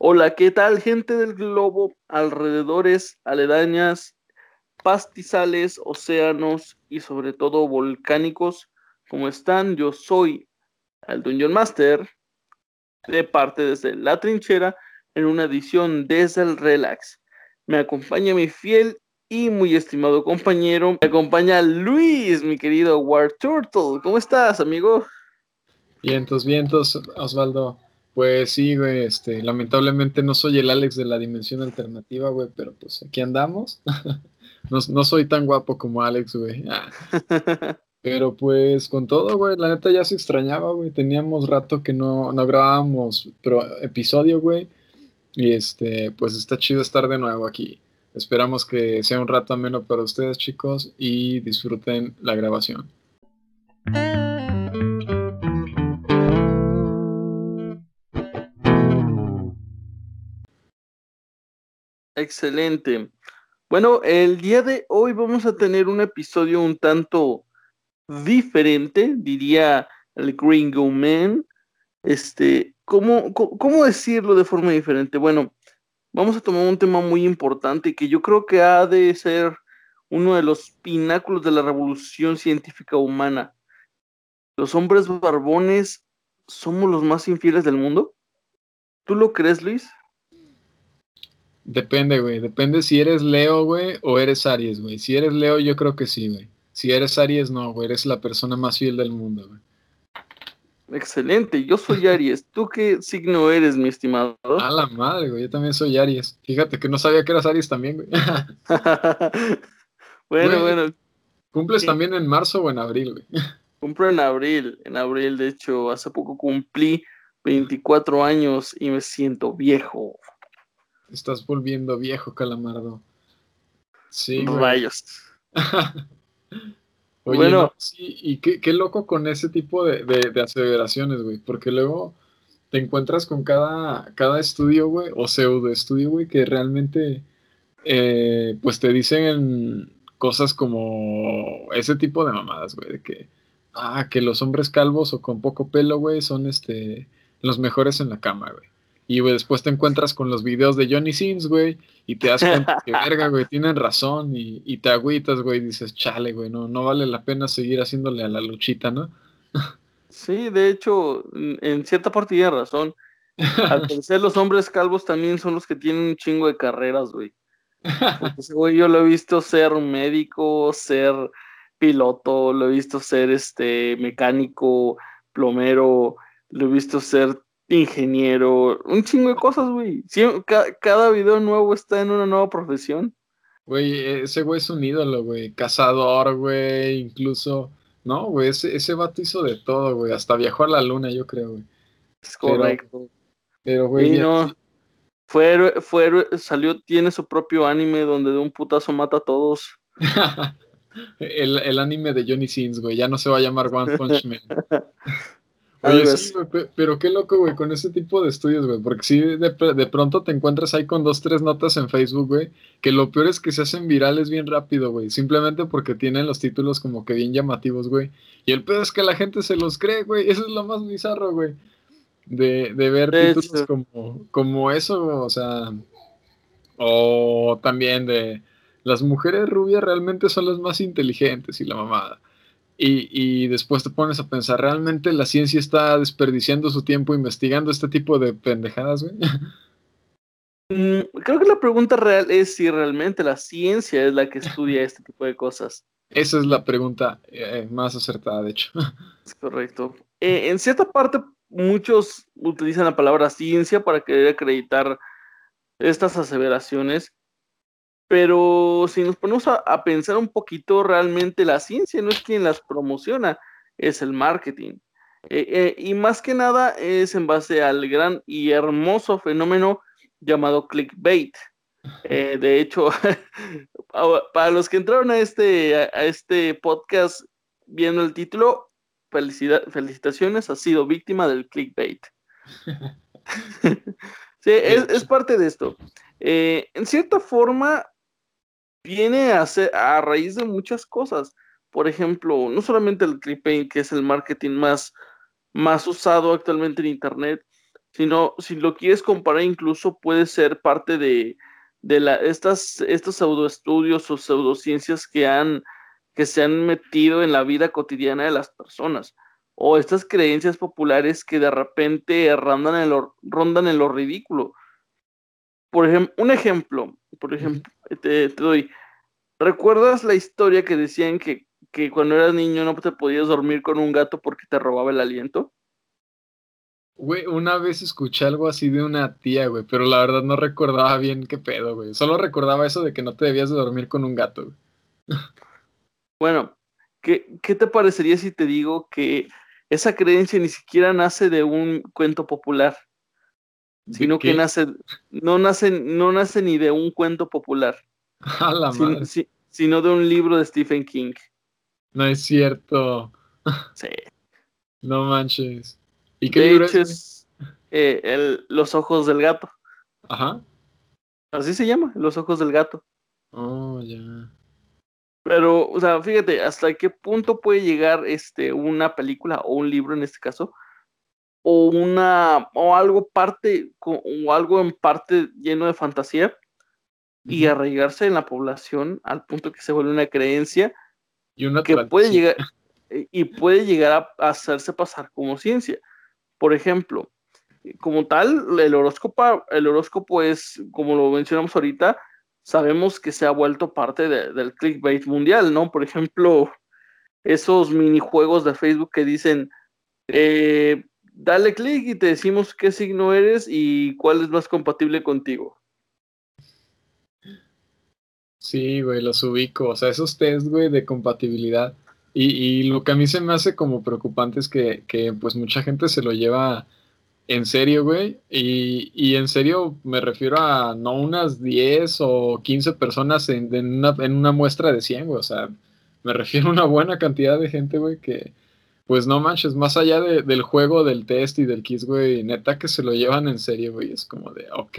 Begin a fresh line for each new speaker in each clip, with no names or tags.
Hola, ¿qué tal, gente del globo, alrededores, aledañas, pastizales, océanos y sobre todo volcánicos? ¿Cómo están? Yo soy el Dungeon Master, de parte desde la trinchera, en una edición desde el Relax. Me acompaña mi fiel y muy estimado compañero, me acompaña Luis, mi querido War Turtle. ¿Cómo estás, amigo?
Vientos, vientos, Osvaldo. Pues sí, güey, este, lamentablemente no soy el Alex de la dimensión alternativa, güey, pero pues aquí andamos. no, soy tan guapo como Alex, güey. Ah. Pero pues con todo, güey, la neta ya se extrañaba, güey. Teníamos rato que no, no grabábamos pero, episodio, güey. Y este, pues está chido estar de nuevo aquí. Esperamos que sea un rato ameno para ustedes, chicos, y disfruten la grabación.
Excelente. Bueno, el día de hoy vamos a tener un episodio un tanto diferente, diría el Gringo Man. Este, ¿cómo, ¿cómo decirlo de forma diferente? Bueno, vamos a tomar un tema muy importante que yo creo que ha de ser uno de los pináculos de la revolución científica humana. ¿Los hombres barbones somos los más infieles del mundo? ¿Tú lo crees, Luis?
Depende, güey. Depende si eres Leo, güey, o eres Aries, güey. Si eres Leo, yo creo que sí, güey. Si eres Aries, no, güey. Eres la persona más fiel del mundo, güey.
Excelente, yo soy Aries. ¿Tú qué signo eres, mi estimado?
A la madre, güey. Yo también soy Aries. Fíjate que no sabía que eras Aries también, güey.
bueno, bueno.
¿Cumples también en marzo o en abril, güey?
Cumplo en abril. En abril, de hecho, hace poco cumplí 24 años y me siento viejo.
Estás volviendo viejo, Calamardo. Sí.
Rayos.
Oye, bueno, sí, y qué, loco con ese tipo de, de, aseveraciones, güey, porque luego te encuentras con cada, cada estudio, güey, o pseudo estudio, güey, que realmente, eh, pues te dicen cosas como ese tipo de mamadas, güey, de que, ah, que los hombres calvos o con poco pelo, güey, son este, los mejores en la cama, güey. Y después te encuentras con los videos de Johnny Sins, güey, y te das cuenta que, verga, güey, tienen razón, y, y te agüitas, güey, y dices, chale, güey, no, no vale la pena seguir haciéndole a la luchita, ¿no?
Sí, de hecho, en cierta parte tiene razón. Al parecer, los hombres calvos también son los que tienen un chingo de carreras, güey. güey, yo lo he visto ser médico, ser piloto, lo he visto ser este mecánico, plomero, lo he visto ser ingeniero, un chingo de cosas, güey. cada video nuevo está en una nueva profesión.
Güey, ese güey es un ídolo, güey. Cazador, güey, incluso. No, güey, ese, ese vato hizo de todo, güey. Hasta viajó a la luna, yo creo, güey.
Es correcto.
Pero, güey.
no. Fue, fue, salió, tiene su propio anime donde de un putazo mata a todos.
el, el anime de Johnny Sins, güey. Ya no se va a llamar One Punch Man. Oye, sí, pero qué loco, güey, con ese tipo de estudios, güey, porque si de, pronto te encuentras ahí con dos, tres notas en Facebook, güey, que lo peor es que se hacen virales bien rápido, güey, simplemente porque tienen los títulos como que bien llamativos, güey, y el peor es que la gente se los cree, güey, eso es lo más bizarro, güey, de, de ver títulos como, como eso, o sea, o también de las mujeres rubias realmente son las más inteligentes y la mamada. Y, después te pones a pensar, ¿realmente la ciencia está desperdiciando su tiempo investigando este tipo de pendejadas, güey?
Mm, creo que la pregunta real es si realmente la ciencia es la que estudia este tipo de cosas.
Esa es la pregunta eh, más acertada, de hecho.
Es correcto. Eh, en cierta parte, muchos utilizan la palabra ciencia para querer acreditar estas aseveraciones, pero si nos ponemos a, pensar un poquito, realmente la ciencia no es quien las promociona, es el marketing. Eh, eh, y más que nada es en base al gran y hermoso fenómeno llamado clickbait. Eh, de hecho, para los que entraron a este, a este podcast viendo el título, felicitaciones, ha sido víctima del clickbait. sí, es, es, parte de esto. en cierta forma, viene a, ser, a raíz de muchas cosas. Por ejemplo, no solamente el clickbait, que es el marketing más, más usado actualmente en Internet, sino si lo quieres comparar incluso puede ser parte de, de la, estas, estos pseudoestudios o pseudociencias que, han, que se han metido en la vida cotidiana de las personas o estas creencias populares que de repente rondan en rondan en lo ridículo. Por ejemplo, un ejemplo, por ejemplo, te, doy. ¿Recuerdas la historia que decían que, que cuando eras niño no te podías dormir con un gato porque te robaba el aliento?
Güey, una vez escuché algo así de una tía, güey, pero la verdad no recordaba bien qué pedo, güey. Solo recordaba eso de que no te debías de dormir con un gato, güey.
Bueno, ¿qué, ¿qué te parecería si te digo que esa creencia ni siquiera nace de un cuento popular, sino que nace, no nace, no nace ni de un cuento popular, sino, de un libro de Stephen King.
No es cierto.
Sí.
No manches.
¿Y qué libro es? Eh, los ojos del gato.
Ajá.
Así se llama, Los ojos del gato.
Oh, ya.
Pero, o sea, fíjate, hasta qué punto puede llegar este, una película o un libro en este caso, o una, o algo parte, o algo en parte lleno de fantasía, y arraigarse en la población al punto que se vuelve una creencia
y una
que puede llegar y puede llegar a hacerse pasar como ciencia. Por ejemplo, como tal, el horóscopo, el horóscopo es, como lo mencionamos ahorita, sabemos que se ha vuelto parte del clickbait mundial, ¿no? Por ejemplo, esos minijuegos de Facebook que dicen, eh, dale clic y te decimos qué signo eres y cuál es más compatible contigo.
Sí, güey, los ubico. O sea, esos test, güey, de compatibilidad. Y, y, lo que a mí se me hace como preocupante es que, que pues mucha gente se lo lleva en serio, güey. Y, y, en serio me refiero a no unas 10 o 15 personas en, una, en una, muestra de 100, güey. O sea, me refiero a una buena cantidad de gente, güey, que pues no manches, más allá de, del juego, del test y del kiss, güey, neta que se lo llevan en serio, güey. Es como de, ok.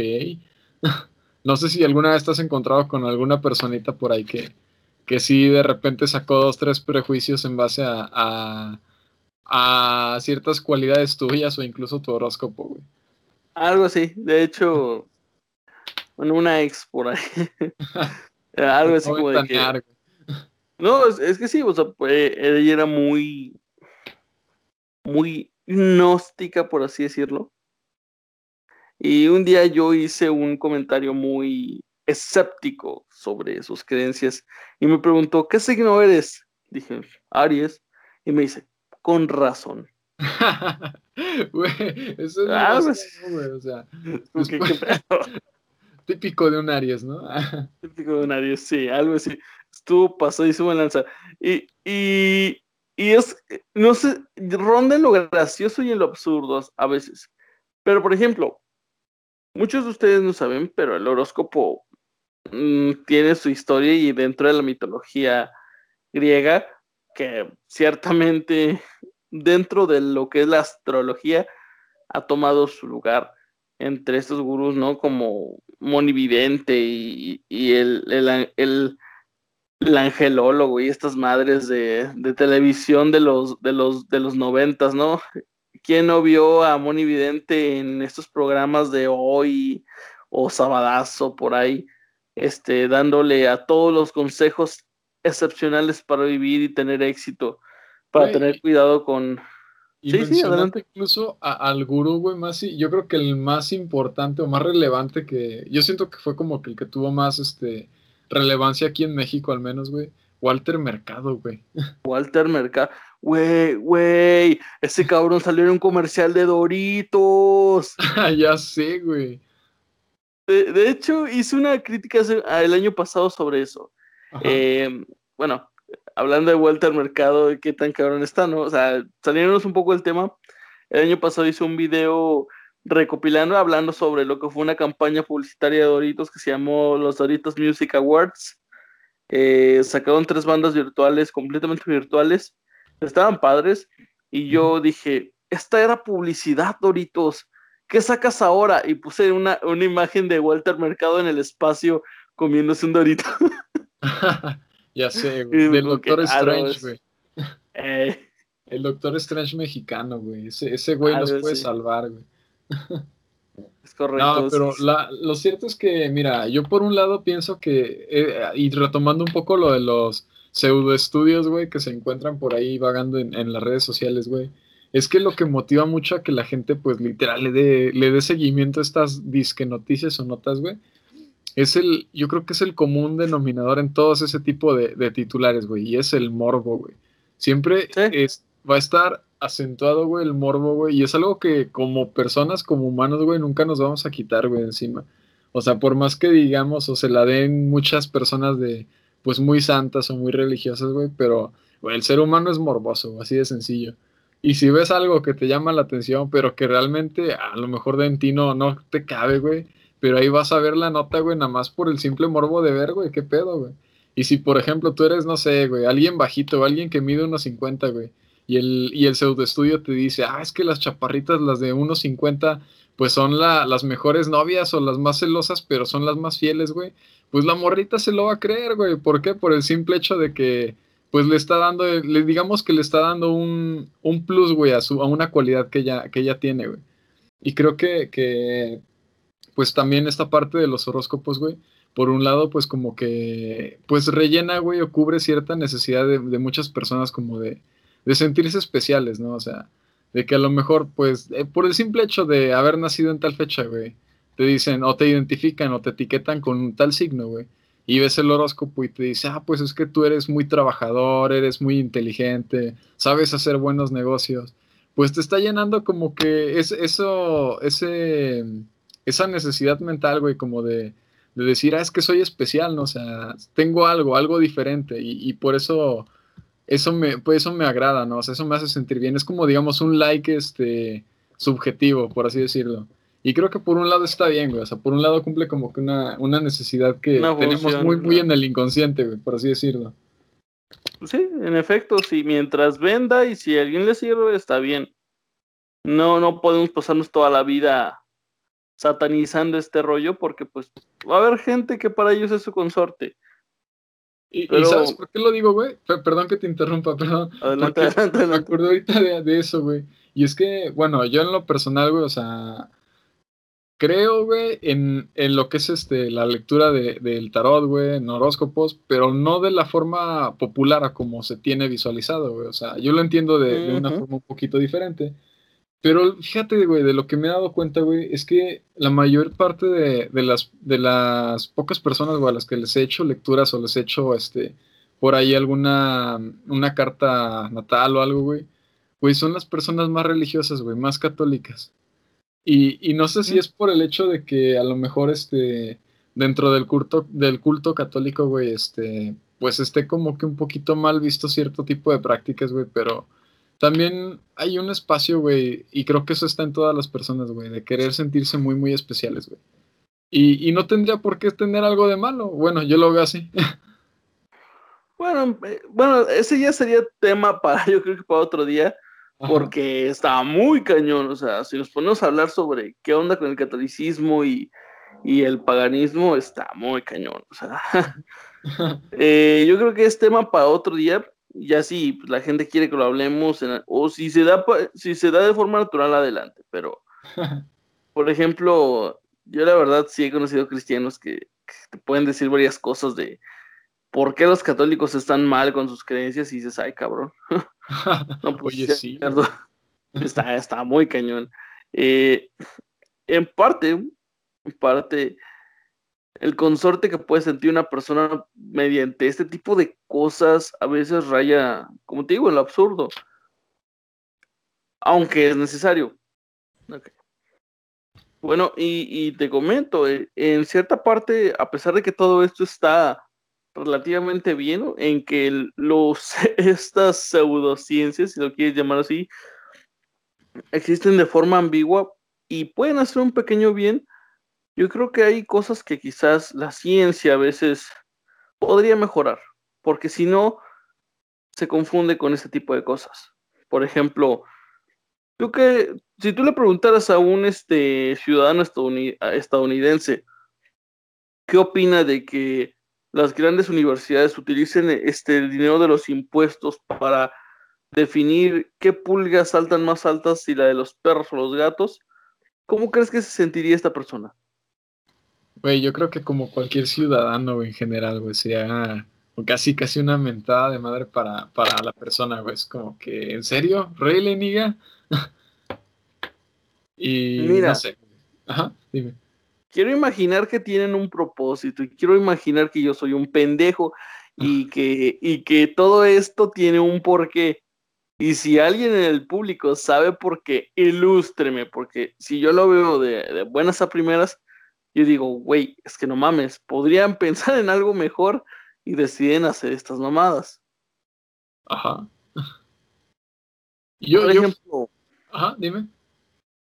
no sé si alguna vez estás encontrado con alguna personita por ahí que, que sí de repente sacó dos, tres prejuicios en base a a ciertas cualidades tuyas o incluso tu horóscopo, güey.
Algo así, de hecho, bueno, una ex por ahí. Algo así como de que... No, es, que sí, o sea, pues, ella era muy, muy gnóstica, por así decirlo. Y un día yo hice un comentario muy escéptico sobre sus creencias y me preguntó, ¿qué signo eres? Dije, Aries. Y me dice, con razón.
Güey, eso es ah, pues, o sea, típico de un Aries, ¿no?
típico de un Aries, sí, algo así. Estuvo pasadísimo en lanza. Y, y, y es, no sé, ronda en lo gracioso y en lo absurdo a veces. Pero, por ejemplo, muchos de ustedes no saben, pero el horóscopo mm, tiene su historia y dentro de la mitología griega que ciertamente dentro de lo que es la astrología ha tomado su lugar entre estos gurús, ¿no? Como Monividente y, y el, angelólogo y estas madres de, de, televisión de los, de los, de los noventas, ¿no? ¿Quién no vio a Monividente en estos programas de hoy o Sabadazo por ahí, este, dándole a todos los consejos excepcionales para vivir y tener éxito, para tener cuidado con...
Y sí, sí, adelante. incluso al gurú, güey, más, yo creo que el más importante o más relevante que, yo siento que fue como que el que tuvo más, este, relevancia aquí en México al menos, güey, Walter Mercado, güey.
Walter Mercado, güey, güey, ese cabrón salió en un comercial de Doritos.
ya sé, güey.
De, hecho, hice una crítica el año pasado sobre eso. Eh, bueno, hablando de al mercado, qué tan cabrón está, ¿no? O sea, saliéndonos un poco del tema, el año pasado hice un video recopilando, hablando sobre lo que fue una campaña publicitaria de Doritos que se llamó los Doritos Music Awards. Eh, sacaron tres bandas virtuales, completamente virtuales. Estaban padres. Y yo dije, esta era publicidad, Doritos. ¿Qué sacas ahora? Y puse una, una imagen de Walter Mercado en el espacio comiéndose un Dorito.
ya sé, güey. Del Doctor Strange, güey. Eh. El Doctor Strange mexicano, güey. Ese, ese güey nos puede salvar, güey.
Es correcto.
No, pero lo cierto es que, mira, yo por un lado pienso que, eh, y retomando un poco lo de los pseudo estudios, güey, que se encuentran por ahí vagando en, las redes sociales, güey, es que lo que motiva mucho a que la gente, pues, literal, le dé, le dé seguimiento a estas disque noticias o notas, güey, es el, yo creo que es el común denominador en todos ese tipo de, de titulares, güey, y es el morbo, güey. Siempre es, va a estar acentuado, güey, el morbo, güey. Y es algo que como personas, como humanos, güey, nunca nos vamos a quitar, güey, encima. O sea, por más que digamos o se la den muchas personas de, pues, muy santas o muy religiosas, güey, pero, güey, el ser humano es morboso, así de sencillo. Y si ves algo que te llama la atención, pero que realmente a lo mejor de en ti no, no te cabe, güey, pero ahí vas a ver la nota, güey, nada más por el simple morbo de ver, güey, qué pedo, güey. Y si, por ejemplo, tú eres, no sé, güey, alguien bajito, alguien que mide unos 50, güey, y el, y el pseudoestudio te dice, ah, es que las chaparritas, las de 1.50, pues son las mejores novias o las más celosas, pero son las más fieles, güey. Pues la morrita se lo va a creer, güey. ¿Por qué? Por el simple hecho de que, pues le está dando, le digamos que le está dando un, un plus, güey, a, su, a una cualidad que ella, que ella tiene, güey. Y creo que, que, pues también esta parte de los horóscopos, güey, por un lado, pues como que, pues rellena, güey, o cubre cierta necesidad de muchas personas como de, de sentirse especiales, ¿no? O sea, de que a lo mejor, pues, eh, por el simple hecho de haber nacido en tal fecha, güey, te dicen, o te identifican, o te etiquetan con tal signo, güey. Y ves el horóscopo y te dice, ah, pues es que tú eres muy trabajador, eres muy inteligente, sabes hacer buenos negocios. Pues te está llenando como que es, eso, ese, esa necesidad mental, güey, como de, de decir, ah, es que soy especial, ¿no? O sea, tengo algo, algo diferente. Y, y por eso eso me, pues eso me agrada, ¿no? O sea, eso me hace sentir bien. Es como, digamos, un like este, subjetivo, por así decirlo. Y creo que por un lado está bien, güey. O sea, por un lado cumple como que una, necesidad que tenemos muy, muy en el inconsciente, güey, por así decirlo.
Sí, en efecto, si mientras venda y si a alguien le sirve, está bien. No, no podemos pasarnos toda la vida satanizando este rollo porque pues va a haber gente que para ellos es su consorte.
Y, ¿sabes por qué lo digo, güey? Perdón que te interrumpa, perdón. Adelante, adelante, Me acuerdo ahorita de, eso, güey. Y es que, bueno, yo en lo personal, güey, o sea, creo, güey, en, en, lo que es este, la lectura de, del tarot, güey, en horóscopos, pero no de la forma popular a como se tiene visualizado, güey. O sea, yo lo entiendo de, de una forma un poquito diferente. Pero fíjate, güey, de lo que me he dado cuenta, güey, es que la mayor parte de, las, de las pocas personas, güey, a las que les he hecho lecturas o les he hecho, este, por ahí alguna, una carta natal o algo, güey, güey, son las personas más religiosas, güey, más católicas. Y, y no sé si es por el hecho de que a lo mejor, este, dentro del culto, del culto católico, güey, este, pues esté como que un poquito mal visto cierto tipo de prácticas, güey, pero también hay un espacio, güey, y creo que eso está en todas las personas, güey, de querer sentirse muy, muy especiales, güey. Y, no tendría por qué tener algo de malo. Bueno, yo lo veo así.
Bueno, eh, bueno, ese ya sería tema para, yo creo que para otro día, porque está muy cañón. O sea, si nos ponemos a hablar sobre qué onda con el catolicismo y, el paganismo, está muy cañón. O sea, eh, yo creo que es tema para otro día, ya si pues, la gente quiere que lo hablemos, o si se, da, si se da de forma natural, adelante. Pero, por ejemplo, yo la verdad sí he conocido cristianos que, te pueden decir varias cosas de por qué los católicos están mal con sus creencias y dices, ay, cabrón. no, pues, Oye, sí. Está, está muy cañón. Eh, en parte, en parte, el consorte que puede sentir una persona mediante este tipo de cosas a veces raya, como te digo, en lo absurdo. Aunque es necesario. Bueno, y, te comento, eh, en cierta parte, a pesar de que todo esto está relativamente bien, en que los, estas pseudociencias, si lo quieres llamar así, existen de forma ambigua y pueden hacer un pequeño bien, yo creo que hay cosas que quizás la ciencia a veces podría mejorar, porque si no, se confunde con ese tipo de cosas. Por ejemplo, tú que, si tú le preguntaras a un este, ciudadano estadounidense, ¿qué opina de que las grandes universidades utilicen este, el dinero de los impuestos para definir qué pulgas saltan más altas, si la de los perros o los gatos? ¿cómo crees que se sentiría esta persona?
Güey, yo creo que como cualquier ciudadano, en general, güey, sería casi, casi una mentada de madre para, para la persona, güey. Es como que, ¿en serio? ¿Really, niga? y Mira, no sé. Ajá, dime.
Quiero imaginar que tienen un propósito y quiero imaginar que yo soy un pendejo y que, y que todo esto tiene un porqué. Y si alguien en el público sabe por qué, ilústreme, porque si yo lo veo de, de buenas a primeras, yo digo, güey, es que no mames, podrían pensar en algo mejor y deciden hacer estas mamadas.
Ajá. Yo, Por ejemplo, ajá, dime.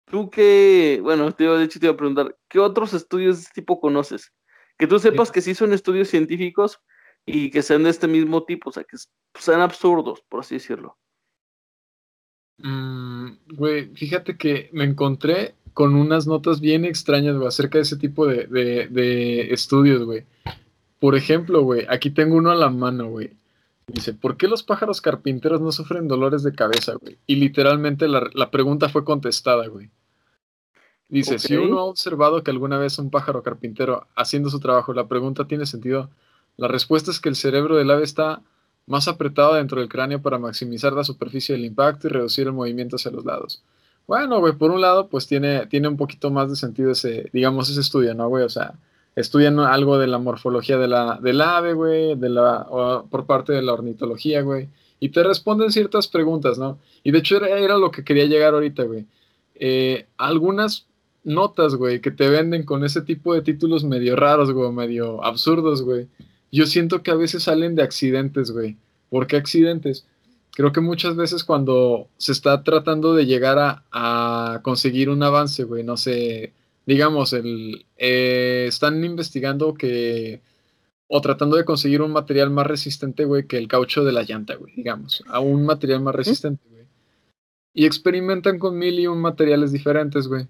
Tú que, bueno, te de hecho te iba a preguntar, ¿qué otros estudios de este tipo conoces? Que tú sepas que sí son estudios científicos y que sean de este mismo tipo, o sea, que sean absurdos, por así decirlo.
Mm, güey, fíjate que me encontré con unas notas bien extrañas, güey, acerca de ese tipo de, de, estudios, güey. Por ejemplo, güey, aquí tengo uno a la mano, güey. Dice, ¿por qué los pájaros carpinteros no sufren dolores de cabeza, güey? Y literalmente la, la pregunta fue contestada, güey. Dice, si uno ha observado que alguna vez un pájaro carpintero haciendo su trabajo, la pregunta tiene sentido. La respuesta es que el cerebro del ave está más apretado dentro del cráneo para maximizar la superficie del impacto y reducir el movimiento hacia los lados. Bueno, güey, por un lado, pues tiene, tiene un poquito más de sentido ese, digamos, ese estudio, ¿no, güey? O sea, estudian algo de la morfología de la, del ave, güey, de la, por parte de la ornitología, güey, y te responden ciertas preguntas, ¿no? Y de hecho era, lo que quería llegar ahorita, güey. Eh, algunas notas, güey, que te venden con ese tipo de títulos medio raros, güey, medio absurdos, güey. Yo siento que a veces salen de accidentes, güey. ¿Por qué accidentes? Creo que muchas veces cuando se está tratando de llegar a, conseguir un avance, güey, no sé, digamos, el, eh, están investigando que, o tratando de conseguir un material más resistente, güey, que el caucho de la llanta, güey, digamos, a un material más resistente, güey. Y experimentan con mil y un materiales diferentes, güey.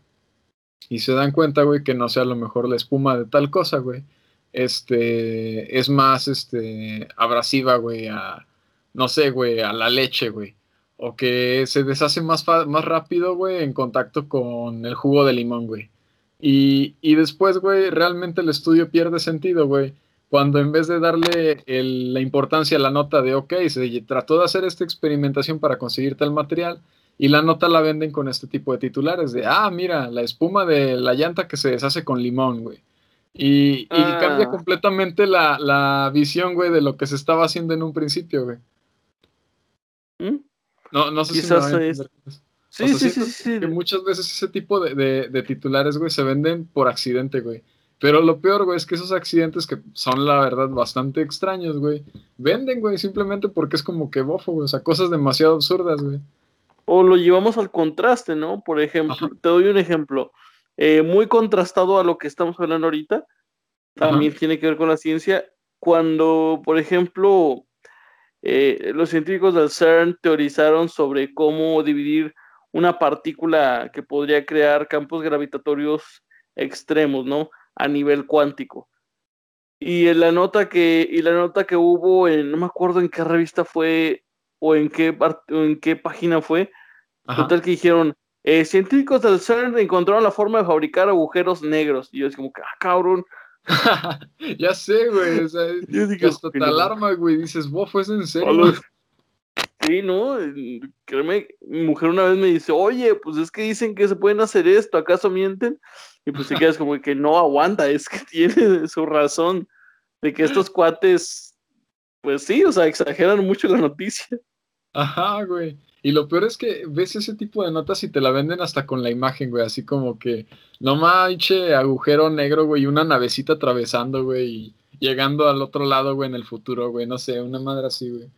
Y se dan cuenta, güey, que no sea a lo mejor la espuma de tal cosa, güey. Este, es más, este, abrasiva, güey, a no sé, güey, a la leche, güey. O que se deshace más, más rápido, güey, en contacto con el jugo de limón, güey. Y, y después, güey, realmente el estudio pierde sentido, güey. Cuando en vez de darle la importancia a la nota de, ok, se trató de hacer esta experimentación para conseguir tal material, y la nota la venden con este tipo de titulares de, ah, mira, la espuma de la llanta que se deshace con limón, güey. Y, y cambia ah. completamente la, la visión, güey, de lo que se estaba haciendo en un principio, güey. ¿Mm? No, no sé si me Sí, sí, sí, sí, Que muchas veces ese tipo de, titulares, güey, se venden por accidente, güey. Pero lo peor, güey, es que esos accidentes que son, la verdad, bastante extraños, güey, venden, güey, simplemente porque es como que bofo, güey. O sea, cosas demasiado absurdas, güey.
O lo llevamos al contraste, ¿no? Por ejemplo, te doy un ejemplo. Eh, muy contrastado a lo que estamos hablando ahorita. También tiene que ver con la ciencia. Cuando, por ejemplo, eh, los científicos del CERN teorizaron sobre cómo dividir una partícula que podría crear campos gravitatorios extremos, ¿no? A nivel cuántico. Y en la nota que, y la nota que hubo, en, no me acuerdo en qué revista fue o en qué, en qué página fue, total que dijeron, eh, científicos del CERN encontraron la forma de fabricar agujeros negros. Y yo es como ah, cabrón,
ya sé, güey. O sea, hasta te alarma, güey. Dices, bof, ¿es en serio?
Sí, ¿no? Créeme, mi mujer una vez me dice, oye, pues es que dicen que se pueden hacer esto, ¿acaso mienten? Y pues te quedas como que no aguanta, es que tiene su razón de que estos cuates, pues sí, o sea, exageran mucho la noticia.
Ajá, güey. Y lo peor es que ves ese tipo de notas y te la venden hasta con la imagen, güey. Así como que, no manche, agujero negro, güey, y una navecita atravesando, güey, y llegando al otro lado, güey, en el futuro, güey. No sé, una madre así, güey.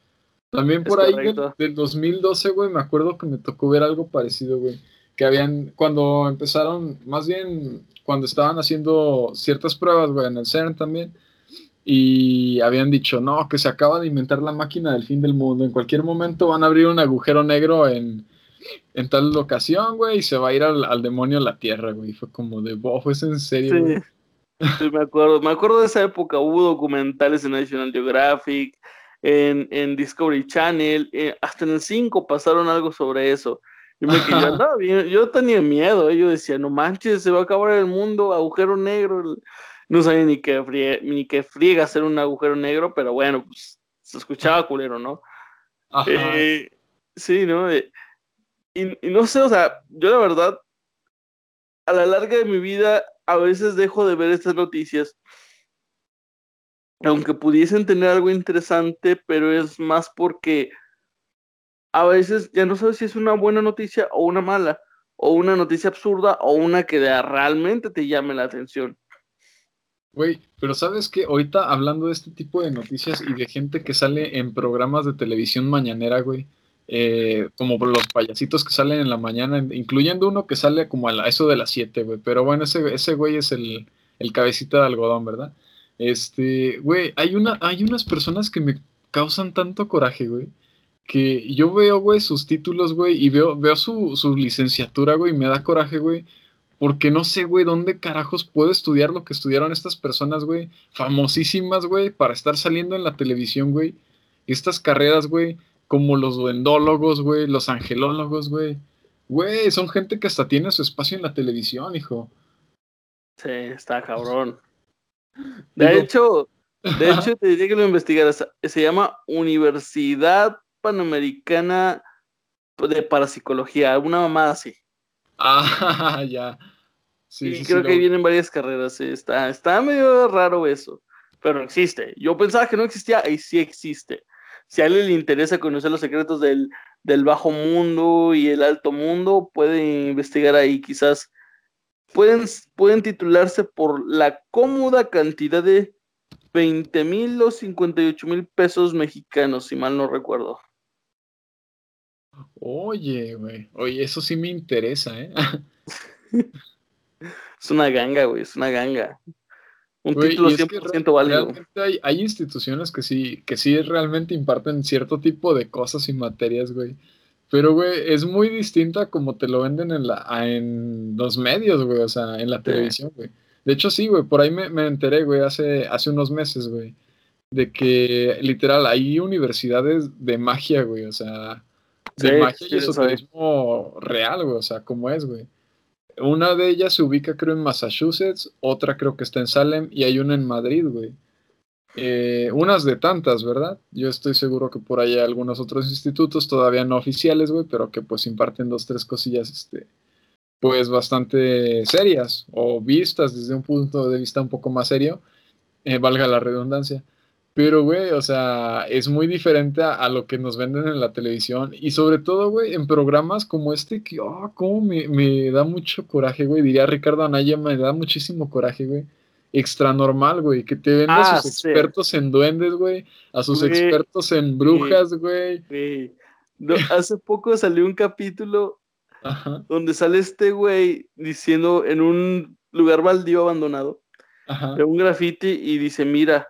También por ahí del, 2012, güey, me acuerdo que me tocó ver algo parecido, güey. Que habían, cuando empezaron, más bien cuando estaban haciendo ciertas pruebas, güey, en el CERN también y habían dicho, no, que se acaba de inventar la máquina del fin del mundo. En cualquier momento van a abrir un agujero negro en, en tal locación, güey, y se va a ir al, demonio a la Tierra, güey. Fue como de, bof, es en serio,
sí. me acuerdo, me acuerdo de esa época, hubo documentales en National Geographic, en, en Discovery Channel, eh, hasta en el 5 pasaron algo sobre eso. Yo, me, yo, yo tenía miedo, ¿eh? yo decía, no manches, se va a acabar el mundo, agujero negro. No sabía ni qué, friega, ni qué friega hacer un agujero negro, pero bueno, pues se escuchaba culero, ¿no? Eh, sí, ¿no? Eh, y, y, no sé, o sea, yo la verdad, a la larga de mi vida, a veces dejo de ver estas noticias, aunque pudiesen tener algo interesante, pero es más porque a veces ya no sabes si es una buena noticia o una mala, o una noticia absurda o una que realmente te llame la atención.
Güey, pero sabes que ahorita hablando de este tipo de noticias y de gente que sale en programas de televisión mañanera, güey, eh, como los payasitos que salen en la mañana, incluyendo uno que sale como a, eso de las 7, güey, pero bueno, ese, ese güey es el, el cabecita de algodón, ¿verdad? Este, güey, hay, una, hay unas personas que me causan tanto coraje, güey, que yo veo, güey, sus títulos, güey, y veo, veo su, su licenciatura, güey, y me da coraje, güey, porque no sé, güey, dónde carajos puedo estudiar lo que estudiaron estas personas, güey, famosísimas, güey, para estar saliendo en la televisión, güey. Estas carreras, güey, como los duendólogos, güey, los angelólogos, güey. Güey, son gente que hasta tiene su espacio en la televisión, hijo.
Sí, está cabrón. De hecho, de hecho, te diría que lo investigaras. Se llama Universidad Panamericana de Parapsicología, una mamada así.
Ah, ya.
Sí, creo que vienen varias carreras. Está, está medio raro eso, pero existe. Yo pensaba que no existía y sí existe. Si a alguien le interesa conocer los secretos del, del bajo mundo y el alto mundo, puede investigar ahí. Quizás pueden, pueden titularse por la cómoda cantidad de 20 mil o 58 mil pesos mexicanos, si mal no recuerdo.
Oye, güey. Oye, eso sí me interesa, ¿eh?
es una ganga, güey. Es una ganga. Un título 100% válido.
Hay, hay, instituciones que sí, que sí realmente imparten cierto tipo de cosas y materias, güey. Pero, güey, es muy distinta como te lo venden en, la, en los medios, güey. O sea, en la televisión, güey. De hecho, sí, güey. Por ahí me, me enteré, güey, hace, hace unos meses, güey. De que, literal, hay universidades de magia, güey. O sea, de magia y esoterismo real, güey, o sea, como es, güey. Una de ellas se ubica, creo, en Massachusetts, otra creo que está en Salem y hay una en Madrid, güey. Eh, unas de tantas, ¿verdad? Yo estoy seguro que por ahí hay algunos otros institutos todavía no oficiales, güey, pero que pues imparten dos, tres cosillas, este, pues bastante serias o vistas desde un punto de vista un poco más serio, eh, valga la redundancia. Pero, güey, o sea, es muy diferente a, lo que nos venden en la televisión. Y sobre todo, güey, en programas como este, que, oh, cómo me, me da mucho coraje, güey. Diría Ricardo Anaya, me da muchísimo coraje, güey. Extra normal, güey. Que te venden a ah, sus expertos en duendes, güey. A sus expertos en brujas, güey.
hace poco salió un capítulo donde sale este güey diciendo en un lugar baldío abandonado, de un graffiti, y dice, mira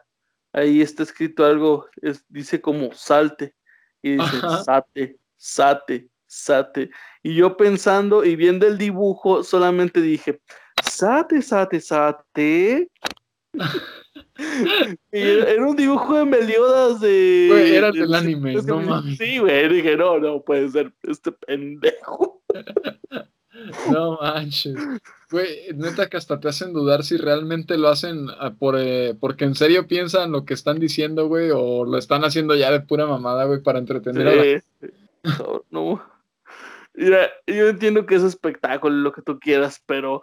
ahí está escrito algo, dice como salte, y dice sate, sate, sate. Y yo pensando y viendo el dibujo, solamente dije, sate, sate, sate. y era, un dibujo de Meliodas de.
Güey, era del anime, no mames.
Sí, güey, dije, no, no puede ser este pendejo.
no manches. Güey, neta que hasta te hacen dudar si realmente lo hacen ah, por, eh, porque en serio piensan lo que están diciendo, güey, o lo están haciendo ya de pura mamada, güey, para entretener a la
no, no. Mira, yo entiendo que es espectáculo, lo que tú quieras, pero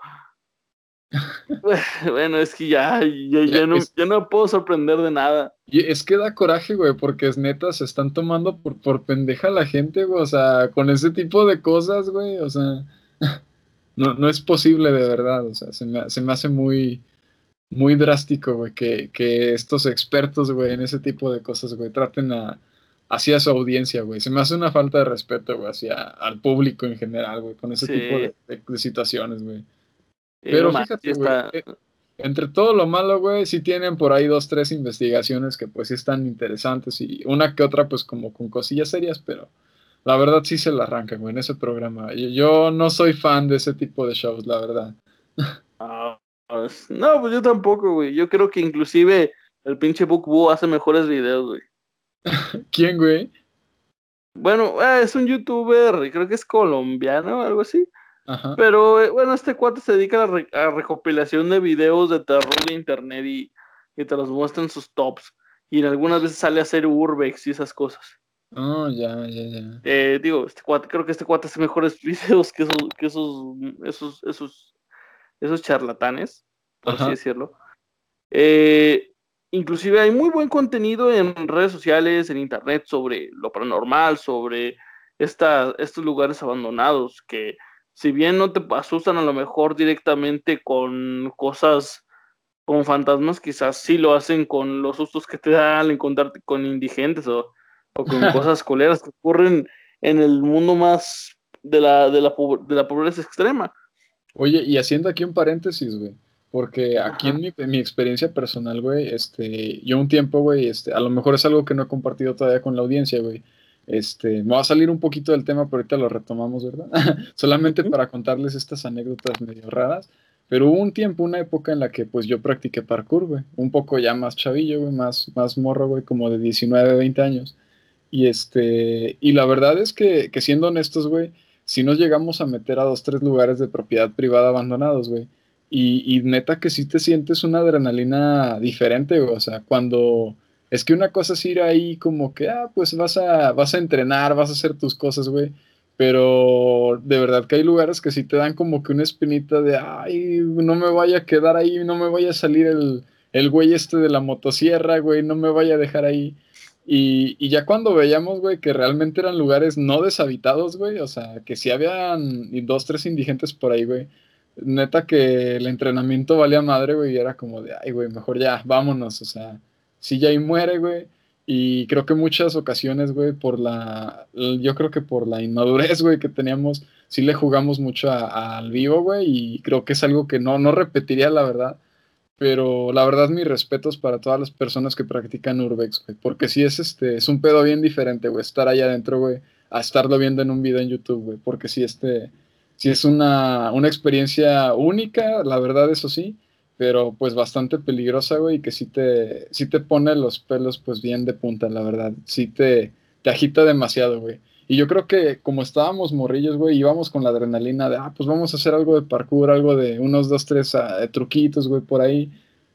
bueno, es que ya, ya, no, ya no puedo sorprender de nada.
Y es que da coraje, güey, porque es neta, se están tomando por, por pendeja la gente, güey, o sea, con ese tipo de cosas, güey, o sea no, no es posible de verdad, o sea, se me, se me hace muy, muy drástico, güey, que, que, estos expertos, güey, en ese tipo de cosas, güey, traten a, hacia su audiencia, güey. Se me hace una falta de respeto, güey, hacia al público en general, güey, con ese tipo de, situaciones, güey. Pero fíjate, güey, eh, entre todo lo malo, güey, sí tienen por ahí dos, tres investigaciones que pues sí están interesantes y una que otra pues como con cosillas serias, pero la verdad sí se la arrancan, güey, en ese programa. Yo no soy fan de ese tipo de shows, la verdad.
Ah, no, pues yo tampoco, güey. Yo creo que inclusive el pinche Book hace mejores videos, güey.
¿Quién, güey?
Bueno, ah, es un youtuber, creo que es colombiano o algo así. Pero eh, bueno, este cuate se dedica a la recopilación de videos de terror de internet y, te los muestra en sus tops. Y en algunas veces sale a hacer urbex y esas cosas.
Oh, ya, ya, ya.
Eh, digo, este cuate, creo que este cuate hace mejores videos que esos, que esos, esos, esos, esos charlatanes, por así decirlo. Eh, inclusive hay muy buen contenido en redes sociales, en internet, sobre lo paranormal, sobre esta, estos lugares abandonados que si bien no te asustan a lo mejor directamente con cosas, con fantasmas, quizás sí lo hacen con los sustos que te da al encontrarte con indigentes o, con cosas coleras que ocurren en el mundo más de la, de la, de la pobreza extrema.
Oye, y haciendo aquí un paréntesis, güey, porque aquí en mi, en mi, experiencia personal, güey, este, yo un tiempo, güey, este, a lo mejor es algo que no he compartido todavía con la audiencia, güey, este, me va a salir un poquito del tema, pero ahorita lo retomamos, ¿verdad? Solamente para contarles estas anécdotas medio raras. Pero hubo un tiempo, una época en la que pues yo practiqué parkour, güey. Un poco ya más chavillo, güey, más, más morro, güey, como de 19, 20 años. Y este, y la verdad es que, que siendo honestos, güey, si nos llegamos a meter a dos, tres lugares de propiedad privada abandonados, güey. Y, y neta que sí te sientes una adrenalina diferente, güey. O sea, cuando es que una cosa es ir ahí como que, ah, pues vas a, vas a entrenar, vas a hacer tus cosas, güey. Pero de verdad que hay lugares que sí te dan como que una espinita de, ay, no me vaya a quedar ahí, no me vaya a salir el, el güey este de la motosierra, güey, no me vaya a dejar ahí. Y, ya cuando veíamos, güey, que realmente eran lugares no deshabitados, güey, o sea, que sí habían dos, tres indigentes por ahí, güey. Neta que el entrenamiento valía madre, güey, y era como de, ay, güey, mejor ya, vámonos, o sea, si ya ahí muere, güey. Y creo que muchas ocasiones, güey, por la, yo creo que por la inmadurez, güey, que teníamos, sí le jugamos mucho al vivo, güey, y creo que es algo que no, no repetiría, la verdad. Pero la verdad, mis respetos para todas las personas que practican Urbex, güey, porque sí es, este, es un pedo bien diferente, güey, estar allá adentro, güey, a estarlo viendo en un video en YouTube, güey, porque sí, este, sí es una, una experiencia única, la verdad, eso sí pero pues bastante peligrosa, güey, y que sí te, sí te pone los pelos pues bien de punta, la verdad. Sí te, te agita demasiado, güey. Y yo creo que como estábamos morrillos, güey, íbamos con la adrenalina de, ah, pues vamos a hacer algo de parkour, algo de unos dos, tres uh, truquitos, güey, por ahí.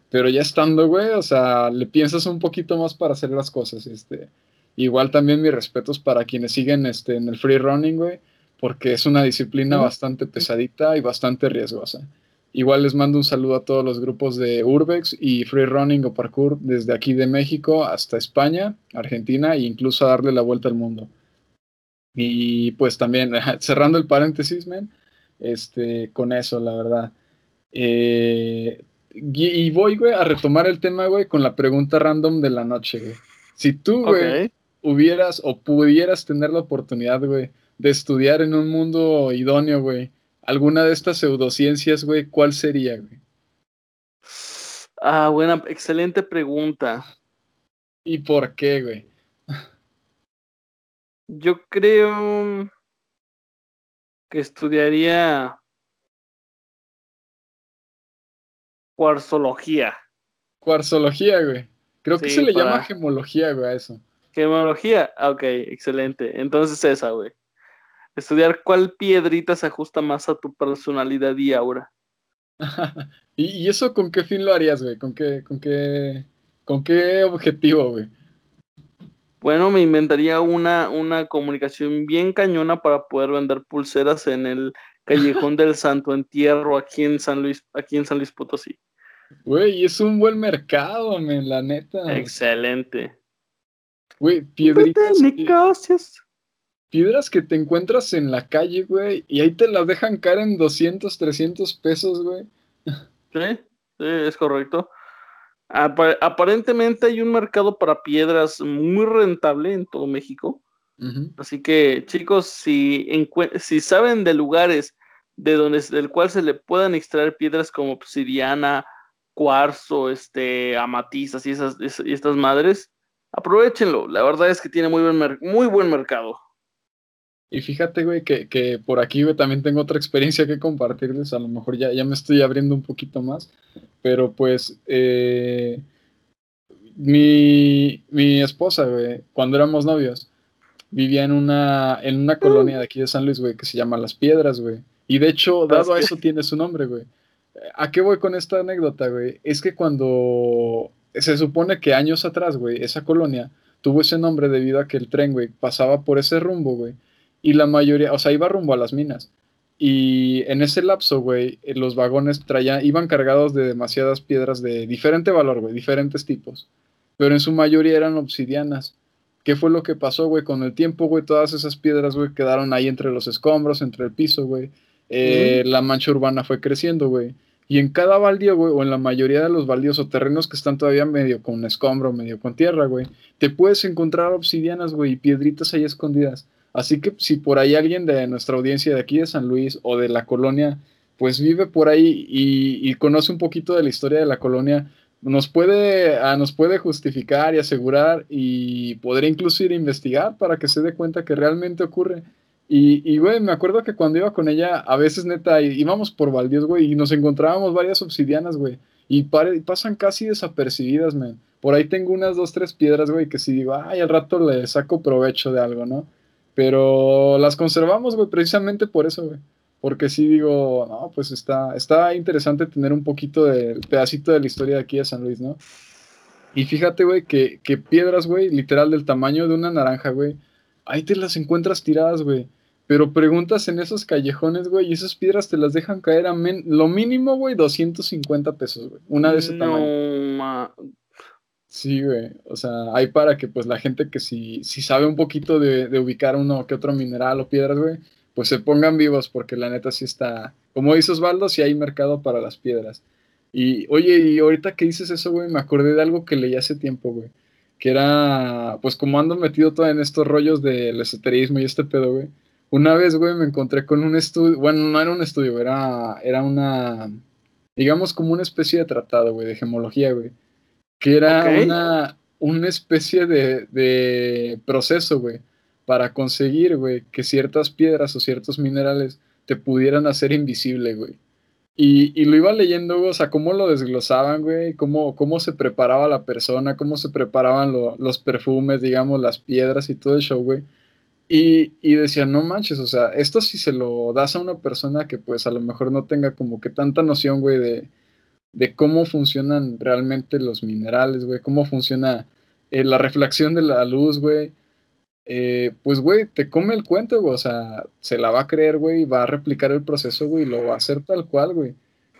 Pero ya estando, güey, o sea, le piensas un poquito más para hacer las cosas, este. Igual también mis respetos para quienes siguen este, en el free running, güey, porque es una disciplina bastante pesadita y bastante riesgosa. Igual les mando un saludo a todos los grupos de Urbex y Free Running o Parkour desde aquí de México hasta España, Argentina e incluso a darle la vuelta al mundo. Y pues también, cerrando el paréntesis, men, este, con eso, la verdad. Eh, y, voy, güey, a retomar el tema, güey, con la pregunta random de la noche, güey. Si tú, güey, hubieras o pudieras tener la oportunidad, güey, de estudiar en un mundo idóneo, güey, alguna de estas pseudociencias, güey, ¿cuál sería, güey?
Ah, buena, excelente pregunta.
¿Y por qué, güey?
Yo creo que estudiaría cuarzología.
Cuarzología, güey. Creo que se le llama gemología, güey, a eso.
Gemología, ah, ok, excelente. Entonces esa, güey. Estudiar cuál piedrita se ajusta más a tu personalidad y aura.
¿Y, eso con qué fin lo harías, güey? ¿Con qué, con qué, con qué objetivo, güey?
Bueno, me inventaría una, una comunicación bien cañona para poder vender pulseras en el callejón del Santo Entierro aquí en San Luis, aquí en San Luis Potosí.
Güey, es un buen mercado, la neta.
Excelente.
Güey, piedritas. Negocios piedras que te encuentras en la calle, güey, y ahí te las dejan caer en 200, 300 pesos, güey.
Sí, sí, es correcto. Aparentemente hay un mercado para piedras muy rentable en todo México. Así que, chicos, si, si saben de lugares de donde, del cual se le puedan extraer piedras como obsidiana, cuarzo, este, amatizas y, esas, y estas madres, aprovechenlo. La verdad es que tiene muy buen, muy buen mercado.
Y fíjate, güey, que, que, por aquí, güey, también tengo otra experiencia que compartirles. A lo mejor ya, ya me estoy abriendo un poquito más. Pero pues, eh, mi, mi esposa, güey, cuando éramos novios, vivía en una, en una colonia de aquí de San Luis, güey, que se llama Las Piedras, güey. Y de hecho, dado a eso tiene su nombre, güey. ¿A qué voy con esta anécdota, güey? Es que cuando se supone que años atrás, güey, esa colonia tuvo ese nombre debido a que el tren, güey, pasaba por ese rumbo, güey. Y la mayoría, o sea, iba rumbo a las minas. Y en ese lapso, güey, eh, los vagones traían, iban cargados de demasiadas piedras de diferente valor, güey, diferentes tipos. Pero en su mayoría eran obsidianas. ¿Qué fue lo que pasó, güey? Con el tiempo, güey, todas esas piedras, güey, quedaron ahí entre los escombros, entre el piso, güey. Eh, la mancha urbana fue creciendo, güey. Y en cada baldío, güey, o en la mayoría de los baldíos o terrenos que están todavía medio con escombro, medio con tierra, güey, te puedes encontrar obsidianas, güey, y piedritas ahí escondidas. Así que si por ahí alguien de nuestra audiencia de aquí de San Luis o de la colonia, pues vive por ahí y, conoce un poquito de la historia de la colonia, nos puede, ah, nos puede justificar y asegurar y podría incluso ir a investigar para que se dé cuenta que realmente ocurre. Y, güey, me acuerdo que cuando iba con ella, a veces neta, íbamos por baldíos, güey, y nos encontrábamos varias obsidianas, güey. Y pasan casi desapercibidas, man. Por ahí tengo unas dos, tres piedras, güey, que si digo, ay, al rato le saco provecho de algo, ¿no? Pero las conservamos, güey, precisamente por eso, güey. Porque sí digo, no, pues está, está interesante tener un poquito del pedacito de la historia de aquí de San Luis, ¿no? Y fíjate, güey, que, que piedras, güey, literal del tamaño de una naranja, güey, ahí te las encuentras tiradas, güey. Pero preguntas en esos callejones, güey, y esas piedras te las dejan caer a lo mínimo, güey, 250 pesos, güey. Una de ese no, tamaño. Sí, güey. O sea, hay para que pues la gente que si, si sabe un poquito de, ubicar uno que otro mineral o piedras, güey, pues se pongan vivos, porque la neta sí está. Como dice Osvaldo, sí hay mercado para las piedras. Y oye, y ahorita que dices eso, güey, me acordé de algo que leí hace tiempo, güey. Que era, pues como ando metido todo en estos rollos del esoterismo y este pedo, güey una vez, güey, me encontré con un estudio, bueno, no era un estudio, era, era una, digamos como una especie de tratado, güey, de gemología, güey, que era una, una especie de, de proceso, güey, para conseguir, güey, que ciertas piedras o ciertos minerales te pudieran hacer invisible, güey. Y, y, lo iba leyendo, güey, o sea, cómo lo desglosaban, güey, cómo, cómo se preparaba la persona, cómo se preparaban los perfumes, digamos, las piedras y todo el show, güey. Y, y decía, no manches, o sea, esto si se lo das a una persona que pues a lo mejor no tenga como que tanta noción, güey, de, de cómo funcionan realmente los minerales, güey, cómo funciona eh, la reflexión de la luz, güey, eh, pues, güey, te come el cuento, güey, o sea, se la va a creer, güey, va a replicar el proceso, güey, y lo va a hacer tal cual, güey.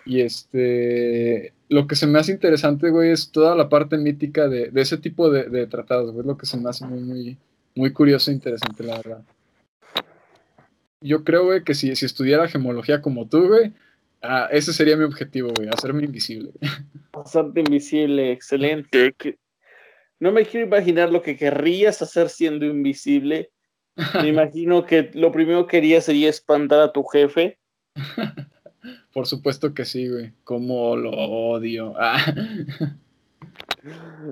Y este, lo que se me hace interesante, güey, es toda la parte mítica de, de ese tipo de, tratados, güey, lo que se me hace muy, muy, muy curioso e interesante, la verdad. Yo creo, güey, que si, si estudiara gemología como tú, güey, ah, ese sería mi objetivo, güey, hacerme invisible.
Hacerte invisible, excelente. No me quiero imaginar lo que querrías hacer siendo invisible. Me imagino que lo primero que querías sería espantar a tu jefe.
Por supuesto que sí, güey. Como lo odio. Ah.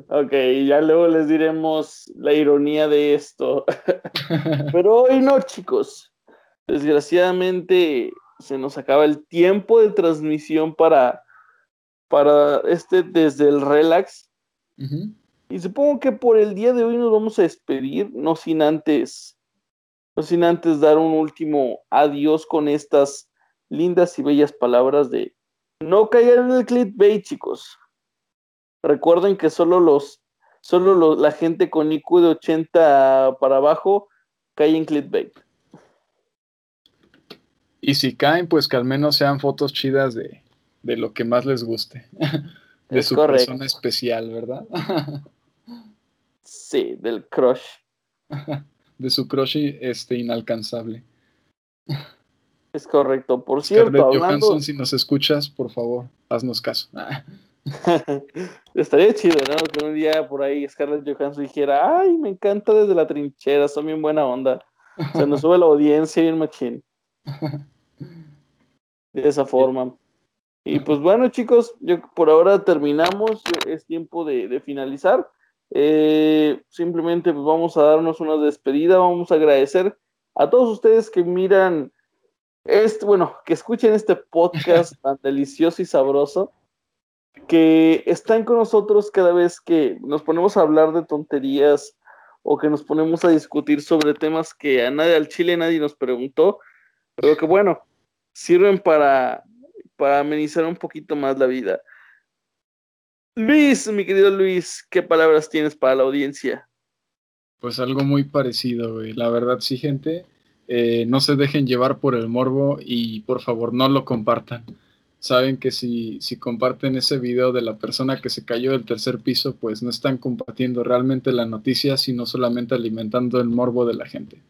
Ok, ya luego les diremos la ironía de esto. Pero hoy no, chicos. Desgraciadamente se nos acaba el tiempo de transmisión para, para este desde el relax. Y supongo que por el día de hoy nos vamos a despedir, no sin antes, no sin antes dar un último adiós con estas lindas y bellas palabras de no caigan en el clickbait, chicos. Recuerden que solo los, solo la gente con IQ de 80 para abajo cae en clickbait.
Y si caen, pues que al menos sean fotos chidas de, lo que más les guste. De su persona especial, ¿verdad?
sí, del crush.
De su crush este, inalcanzable.
Es correcto. Por cierto,
Johansson, si nos escuchas, por favor, haznos caso.
Estaría chido, ¿no? Que un día por ahí Scarlett Johansson dijera, ay, me encanta desde la trinchera, son bien buena onda. Se nos sube la audiencia bien machín. De esa forma. Y pues bueno, chicos, yo por ahora terminamos, es tiempo de, finalizar. Eh, simplemente pues vamos a darnos una despedida, vamos a agradecer a todos ustedes que miran este, bueno, que escuchen este podcast tan delicioso y sabroso que están con nosotros cada vez que nos ponemos a hablar de tonterías o que nos ponemos a discutir sobre temas que a nadie al Chile nadie nos preguntó, pero que bueno, sirven para, para amenizar un poquito más la vida. Luis, mi querido Luis, ¿qué palabras tienes para la audiencia?
Pues algo muy parecido. La verdad, sí, gente, eh, no se dejen llevar por el morbo y por favor no lo compartan. Saben que si, si comparten ese video de la persona que se cayó del tercer piso, pues no están compartiendo realmente la noticia, sino solamente alimentando el morbo de la gente.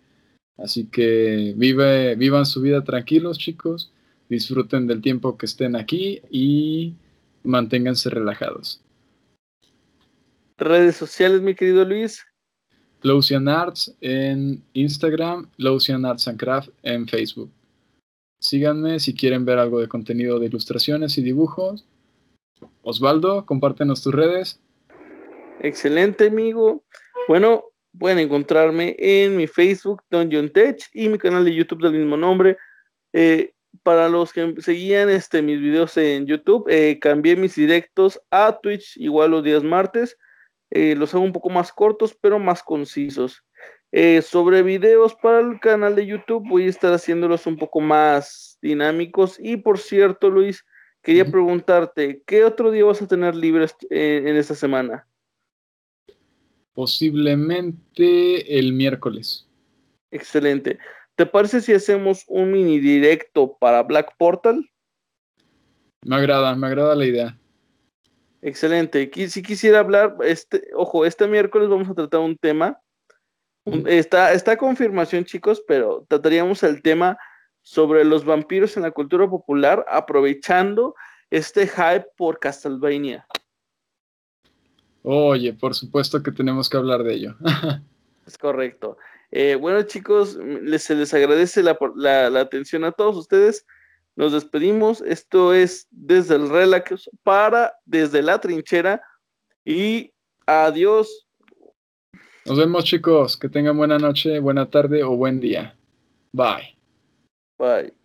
Así que vive, vivan su vida tranquilos, chicos. Disfruten del tiempo que estén aquí y manténganse relajados.
Redes sociales, mi querido Luis.
Locian Arts en Instagram, Locian Arts and Craft en Facebook. Síganme si quieren ver algo de contenido de ilustraciones y dibujos. Osvaldo, compártenos tus redes.
Excelente, amigo. Bueno, pueden encontrarme en mi Facebook, Dungeon Tech, y mi canal de YouTube del mismo nombre. Eh, para los que seguían este, mis videos en YouTube, eh, cambié mis directos a Twitch igual los días martes. Eh, los hago un poco más cortos, pero más concisos. Eh, sobre videos para el canal de YouTube, voy a estar haciéndolos un poco más dinámicos. Y por cierto, Luis, quería preguntarte, ¿qué otro día vas a tener libres en esta semana?
Posiblemente el miércoles.
Excelente. ¿Te parece si hacemos un mini directo para Black Portal?
Me agrada, me agrada la idea.
Excelente. Si quisiera hablar, este, ojo, este miércoles vamos a tratar un tema. Está, está confirmación, chicos, pero trataríamos el tema sobre los vampiros en la cultura popular, aprovechando este hype por Castlevania.
Oye, por supuesto que tenemos que hablar de ello.
es correcto. Eh, bueno, chicos, les, se les agradece la, la, atención a todos ustedes. Nos despedimos. Esto es desde el relax para desde la trinchera. Y adiós.
Nos vemos, chicos. Que tengan buena noche, buena tarde o buen día. Bye.
Bye.